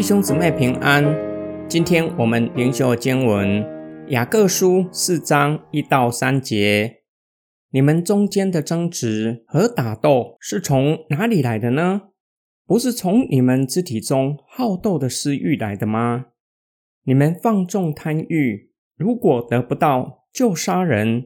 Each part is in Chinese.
弟兄姊妹平安。今天我们灵修经文雅各书四章一到三节。你们中间的争执和打斗是从哪里来的呢？不是从你们肢体中好斗的私欲来的吗？你们放纵贪欲，如果得不到，就杀人；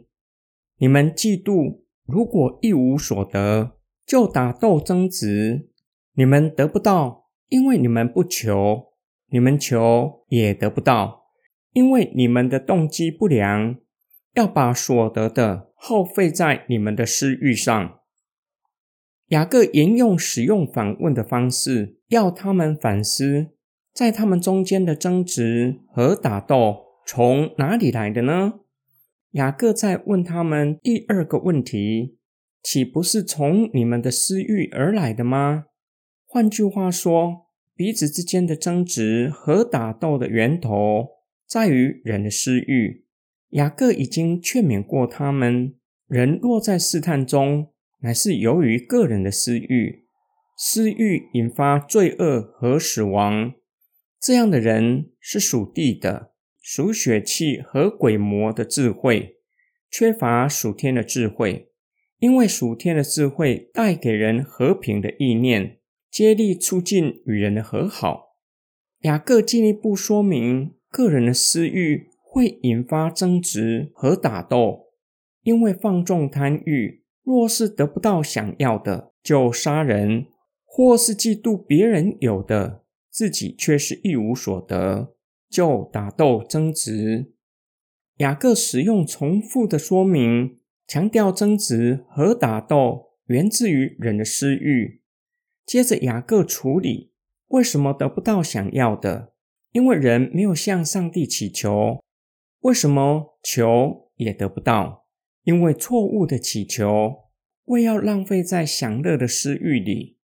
你们嫉妒，如果一无所得，就打斗争执。你们得不到。因为你们不求，你们求也得不到，因为你们的动机不良，要把所得的耗费在你们的私欲上。雅各沿用使用反问的方式，要他们反思，在他们中间的争执和打斗从哪里来的呢？雅各在问他们第二个问题：岂不是从你们的私欲而来的吗？换句话说，彼此之间的争执和打斗的源头在于人的私欲。雅各已经劝勉过他们：人落在试探中，乃是由于个人的私欲，私欲引发罪恶和死亡。这样的人是属地的，属血气和鬼魔的智慧，缺乏属天的智慧。因为属天的智慧带给人和平的意念。接力促进与人的和好。雅各进一步说明，个人的私欲会引发争执和打斗，因为放纵贪欲，若是得不到想要的，就杀人；或是嫉妒别人有的，自己却是一无所得，就打斗争执。雅各使用重复的说明，强调争执和打斗源自于人的私欲。接着，雅各处理为什么得不到想要的？因为人没有向上帝祈求。为什么求也得不到？因为错误的祈求，为要浪费在享乐的私欲里。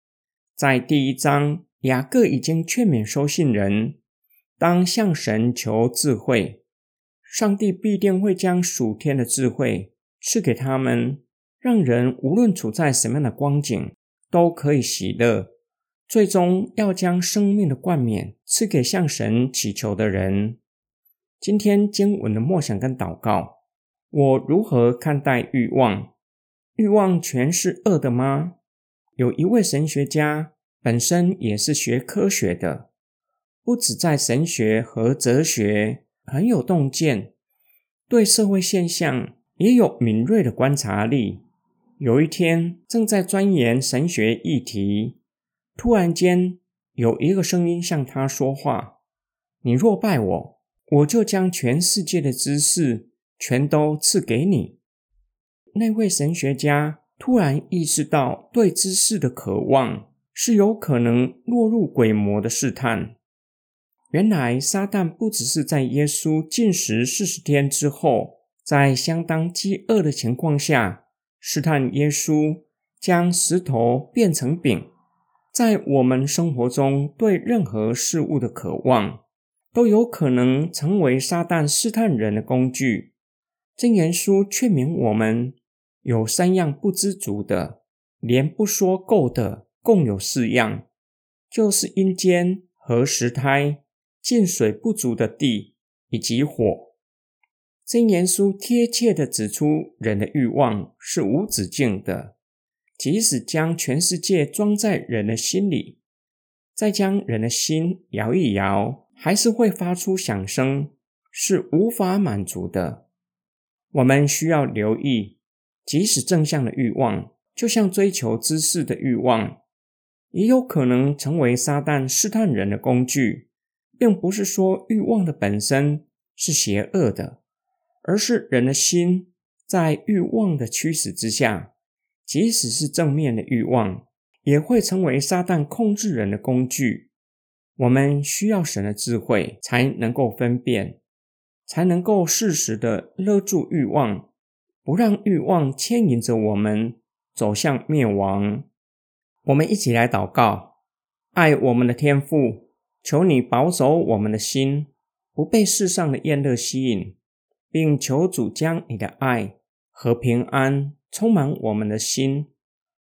在第一章，雅各已经劝勉收信人，当向神求智慧，上帝必定会将属天的智慧赐给他们，让人无论处在什么样的光景。都可以喜乐，最终要将生命的冠冕赐给向神祈求的人。今天经文的默想跟祷告，我如何看待欲望？欲望全是恶的吗？有一位神学家，本身也是学科学的，不止在神学和哲学很有洞见，对社会现象也有敏锐的观察力。有一天，正在钻研神学议题，突然间有一个声音向他说话：“你若拜我，我就将全世界的知识全都赐给你。”那位神学家突然意识到，对知识的渴望是有可能落入鬼魔的试探。原来，撒旦不只是在耶稣进食四十天之后，在相当饥饿的情况下。试探耶稣将石头变成饼，在我们生活中对任何事物的渴望，都有可能成为撒旦试探人的工具。真言书劝勉我们，有三样不知足的，连不说够的，共有四样，就是阴间和石胎、进水不足的地以及火。真言书贴切的指出，人的欲望是无止境的。即使将全世界装在人的心里，再将人的心摇一摇，还是会发出响声，是无法满足的。我们需要留意，即使正向的欲望，就像追求知识的欲望，也有可能成为撒旦试探人的工具，并不是说欲望的本身是邪恶的。而是人的心在欲望的驱使之下，即使是正面的欲望，也会成为撒旦控制人的工具。我们需要神的智慧，才能够分辨，才能够适时的勒住欲望，不让欲望牵引着我们走向灭亡。我们一起来祷告：爱我们的天父，求你保守我们的心，不被世上的厌乐吸引。并求主将你的爱和平安充满我们的心，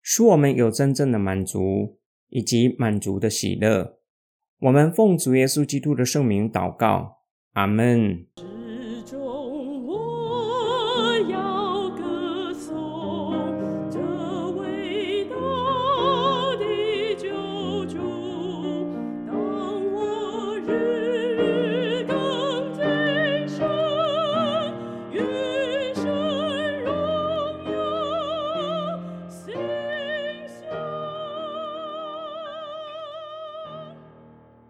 使我们有真正的满足以及满足的喜乐。我们奉主耶稣基督的圣名祷告，阿门。